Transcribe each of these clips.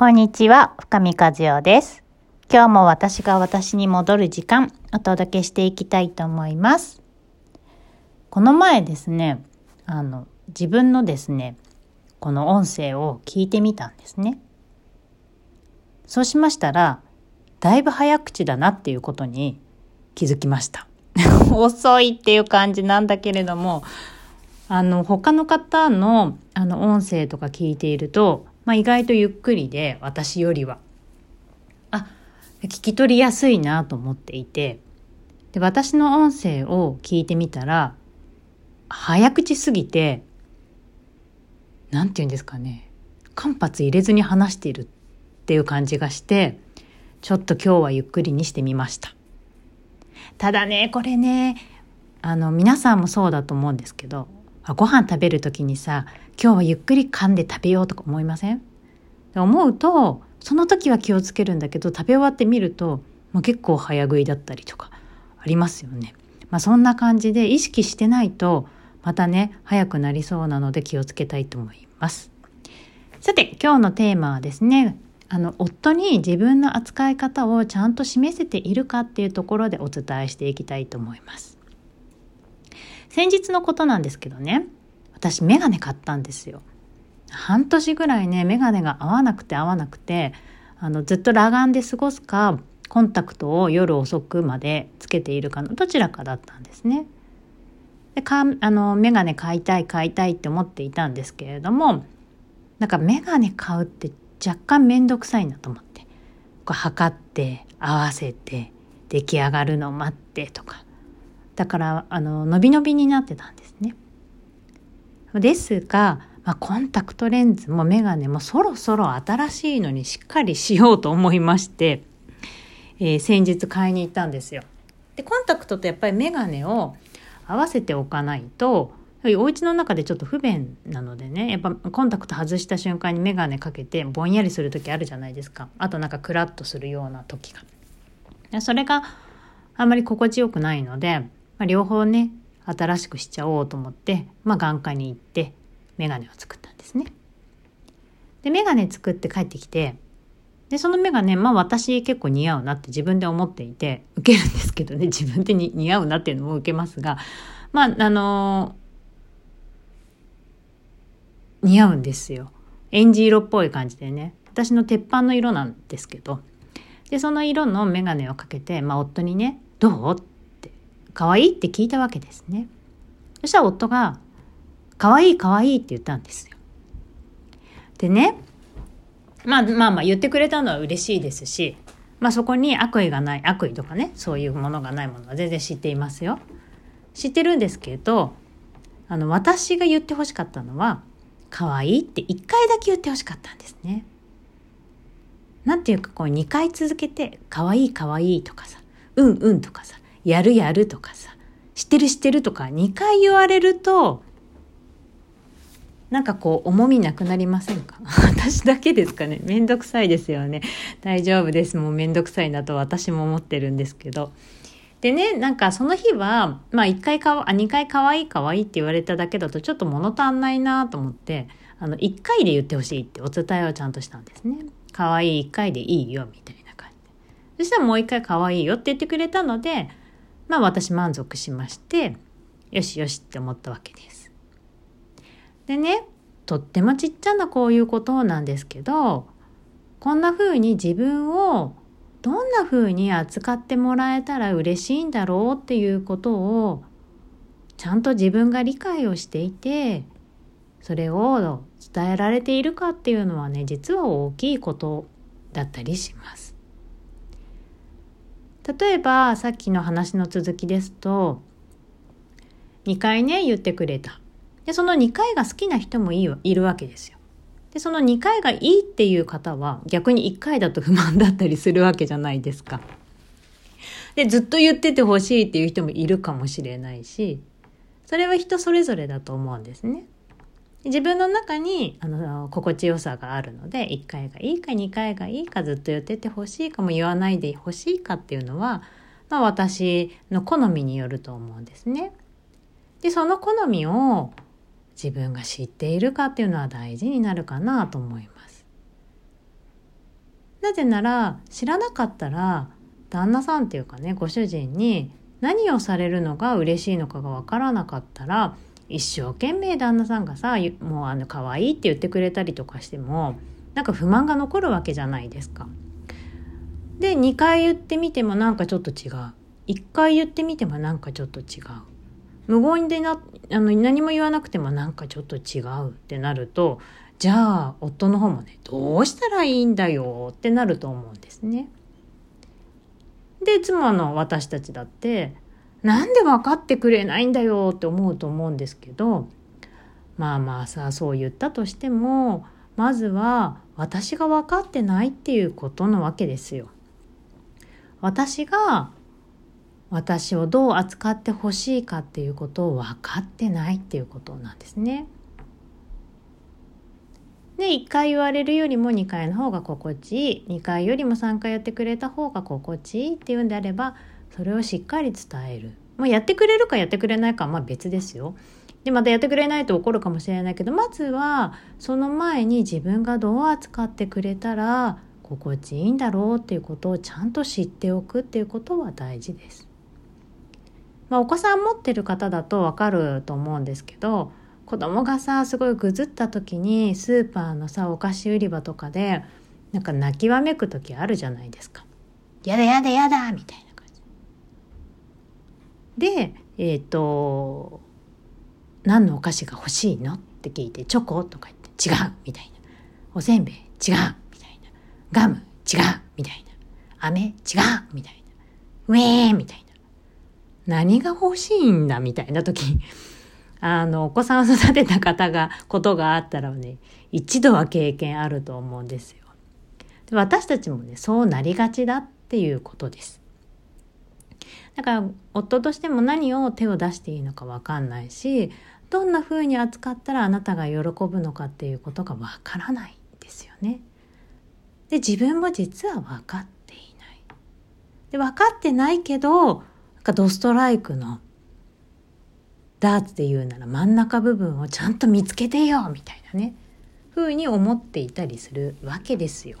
こんにちは、深見和代です。今日も私が私に戻る時間、お届けしていきたいと思います。この前ですね、あの、自分のですね、この音声を聞いてみたんですね。そうしましたら、だいぶ早口だなっていうことに気づきました。遅いっていう感じなんだけれども、あの、他の方の、あの、音声とか聞いていると、まあ、意外とゆっくりで、私よりは。あ、聞き取りやすいなと思っていて、で、私の音声を聞いてみたら、早口すぎて、なんて言うんですかね、間髪入れずに話しているっていう感じがして、ちょっと今日はゆっくりにしてみました。ただね、これね、あの、皆さんもそうだと思うんですけど、ご飯食べる時にさ今日はゆっくり噛んで食べようとか思いません？思うとその時は気をつけるんだけど食べ終わってみると、まあ、結構早食いだったりとかありますよね。まあ、そんな感じで意識してないとまたね早くなりそうなので気をつけたいと思います。さて今日のテーマはですねあの夫に自分の扱い方をちゃんと示せているかっていうところでお伝えしていきたいと思います。先日のことなんですけどね私メガネ買ったんですよ。半年ぐらいねメガネが合わなくて合わなくてあのずっと裸眼で過ごすかコンタクトを夜遅くまでつけているかのどちらかだったんですね。でかあのメガネ買いたい買いたいって思っていたんですけれどもなんかメガネ買うって若干面倒くさいなと思ってこう測って合わせて出来上がるのを待ってとか。だからあの伸び伸びになってたんですね。ですが、まあ、コンタクトレンズもメガネもそろそろ新しいのにしっかりしようと思いまして、えー、先日買いに行ったんですよ。でコンタクトとやっぱりメガネを合わせておかないとお家の中でちょっと不便なのでねやっぱコンタクト外した瞬間にメガネかけてぼんやりする時あるじゃないですかあとなんかクラッとするような時が。それがあんまり心地よくないのでまあ、両方ね新しくしちゃおうと思って、まあ、眼科に行ってメガネを作ったんですね。でメガネ作って帰ってきてでそのメガネまあ私結構似合うなって自分で思っていて受けるんですけどね 自分でに似合うなっていうのも受けますがまああのー、似合うんですよ。エンジ色っぽい感じでね私の鉄板の色なんですけどでその色のメガネをかけて、まあ、夫にね「どう?」可愛いって聞いたわけですね。そしたら夫が、可愛い可愛いって言ったんですよ。でね、まあまあまあ言ってくれたのは嬉しいですし、まあそこに悪意がない、悪意とかね、そういうものがないものは全然知っていますよ。知ってるんですけど、あの、私が言ってほしかったのは、可愛いって一回だけ言ってほしかったんですね。なんていうかこう2回続けて、可愛い可愛いとかさ、うんうんとかさ、やるやるとかさ、知ってる知ってるとか2回言われると、なんかこう重みなくなりませんか？私だけですかね？めんどくさいですよね。大丈夫です。もうめんどくさいなと私も思ってるんですけど。でね、なんかその日は、まあ1回かわ、あ、2回可愛い可愛いって言われただけだとちょっと物足んないなと思って、あの、1回で言ってほしいってお伝えをちゃんとしたんですね。可愛い1回でいいよ、みたいな感じで。そしたらもう1回可愛いよって言ってくれたので、まあ私満足しまして、よしよしって思ったわけです。でね、とってもちっちゃなこういうことなんですけど、こんな風に自分をどんな風に扱ってもらえたら嬉しいんだろうっていうことをちゃんと自分が理解をしていて、それを伝えられているかっていうのはね、実は大きいことだったりします。例えばさっきの話の続きですと2回ね言ってくれた。でその2回が好きな人もいいるわけですよ。でその2回がいいっていう方は逆に1回だと不満だったりするわけじゃないですか。でずっと言っててほしいっていう人もいるかもしれないしそれは人それぞれだと思うんですね。自分の中にあの心地よさがあるので1回がいいか2回がいいかずっと言っててほしいかも言わないでほしいかっていうのは、まあ、私の好みによると思うんですね。でその好みを自分が知っているかっていうのは大事になるかなと思います。なぜなら知らなかったら旦那さんっていうかねご主人に何をされるのが嬉しいのかがわからなかったら一生懸命旦那さんがさもうあの可愛いって言ってくれたりとかしてもなんか不満が残るわけじゃないですか。で2回言ってみてもなんかちょっと違う1回言ってみてもなんかちょっと違う無言でなあの何も言わなくてもなんかちょっと違うってなるとじゃあ夫の方もねどうしたらいいんだよってなると思うんですね。で妻の私たちだってなんで分かってくれないんだよって思うと思うんですけどまあまあさあそう言ったとしてもまずは私が分かってないっていうことなわけですよ。私が私をどう扱ってほしいかっていうことを分かってないっていうことなんですね。で1回言われるよりも2回の方が心地いい2回よりも3回やってくれた方が心地いいっていうんであればそれをしっかり伝える。もうやってくれるかやってくれないかはまあ別ですよ。でまたやってくれないと怒るかもしれないけどまずはその前に自分がどう扱ってくれたら心地いいんだろうっていうことをちゃんと知っておくっていうことは大事です。まあ、お子さん持ってる方だとわかると思うんですけど子供がさすごいぐずった時にスーパーのさお菓子売り場とかでなんか泣きわめく時あるじゃないですか。やだやだやだみたいな。でえっ、ー、と何のお菓子が欲しいの？って聞いてチョコとか言って違うみたいな。おせんべい違うみたいな。ガム違うみたいな。飴違うみたいな。ウェーみたいな。何が欲しいんだみたいな時あの、お子さんを育てた方が、ことがあったらね、一度は経験あると思うんですよ。私たちもね、そうなりがちだっていうことです。だから、夫としても何を手を出していいのかわかんないし、どんな風に扱ったらあなたが喜ぶのかっていうことがわからないですよね。で、自分も実は分かっていない。で、分かってないけど、なんかドストライクのダーツで言うなら真ん中部分をちゃんと見つけてよみたいなね風に思っていたりするわけですよ。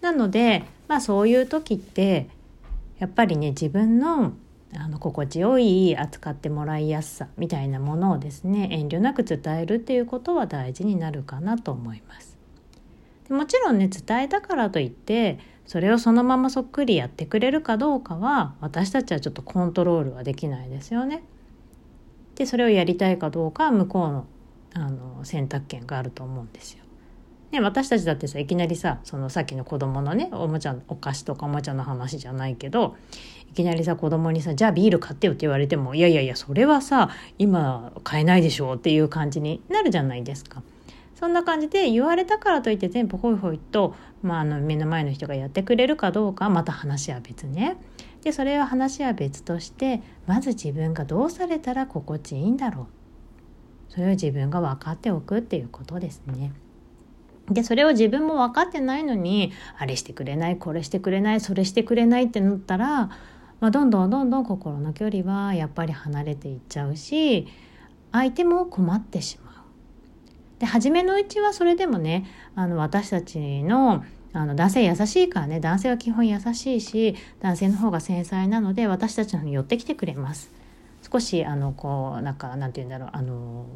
なのでまあそういう時ってやっぱりね自分のあの心地よい扱ってもらいやすさみたいなものをですね遠慮なく伝えるっていうことは大事になるかなと思います。もちろんね伝えたからといってそれをそのままそっくりやってくれるかどうかは私たちはちょっとコントロールはできないですよね。でそれをやりたいかどうかは向こうのあの選択権があると思うんですよ。ね、私たちだってさいきなりさそのさっきの子供のねおもちゃお菓子とかおもちゃの話じゃないけどいきなりさ子供にさ「じゃあビール買ってよ」って言われても「いやいやいやそれはさ今買えないでしょ」っていう感じになるじゃないですか。そんな感じで言われたからといって全部ホイホイと、まあ、あの目の前の人がやってくれるかどうかまた話は別ね。でそれは話は別としてまず自分がどうされたら心地いいんだろうそれを自分が分かっておくっていうことですね。でそれを自分も分かってないのにあれしてくれないこれしてくれないそれしてくれないってなったら、まあ、どんどんどんどん心の距離はやっぱり離れていっちゃうし相手も困ってしまう。で初めのうちはそれでもねあの私たちのあの男性優しいからね男性は基本優しいし男性の方が繊細なので私たちの方に寄ってきてくれます。少しあのこうなんかなんて言うんだろうあの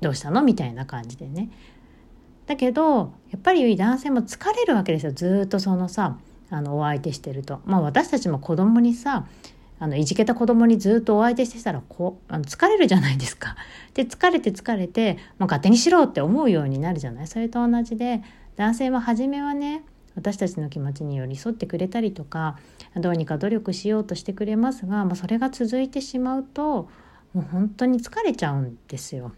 どうしたの？みたいな感じでね。だけどやっぱり男性も疲れるわけですよずっとそのさあのお相手してると。まあ私たちも子供にさあのいじけた子供にずっとお相手してたらこあの疲れるじゃないですか。で疲れて疲れてもう勝手にしろって思うようになるじゃない？それと同じで男性は初めはね私たちの気持ちに寄り添ってくれたりとかどうにか努力しようとしてくれますが、まあ、それが続いてしまうともう本当に疲れちゃうんですよ。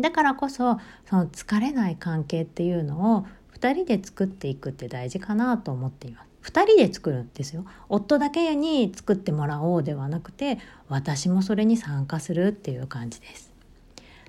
だからこそその疲れない関係っていうのを2人で作っていくって大事かなと思っています。2人で作るんですよ。夫だけに作ってもらおうではなくて私もそれに参加するっていう感じです。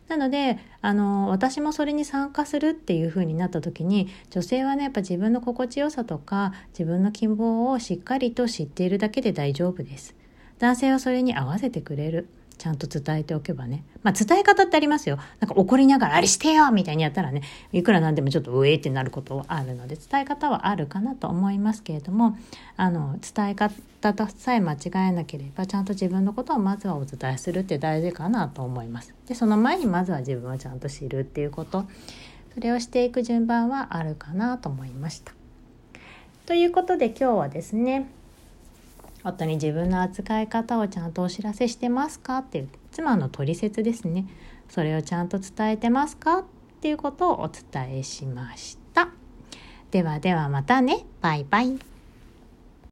なのであの私もそれに参加するっていう風になった時に女性はねやっぱ自分の心地よさとか自分の希望をしっかりと知っているだけで大丈夫です。男性はそれに合わせてくれる。ちゃんと伝えておけばね。まあ伝え方ってありますよ。なんか怒りながらあれしてよみたいにやったらね、いくらなんでもちょっと上ってなることはあるので、伝え方はあるかなと思いますけれども、あの、伝え方さえ間違えなければ、ちゃんと自分のことをまずはお伝えするって大事かなと思います。で、その前にまずは自分をちゃんと知るっていうこと、それをしていく順番はあるかなと思いました。ということで今日はですね、夫に自分の扱い方をちゃんとお知らせしてますか？っていう妻の取説ですね。それをちゃんと伝えてますか？っていうことをお伝えしました。ではではまたね。バイバイ。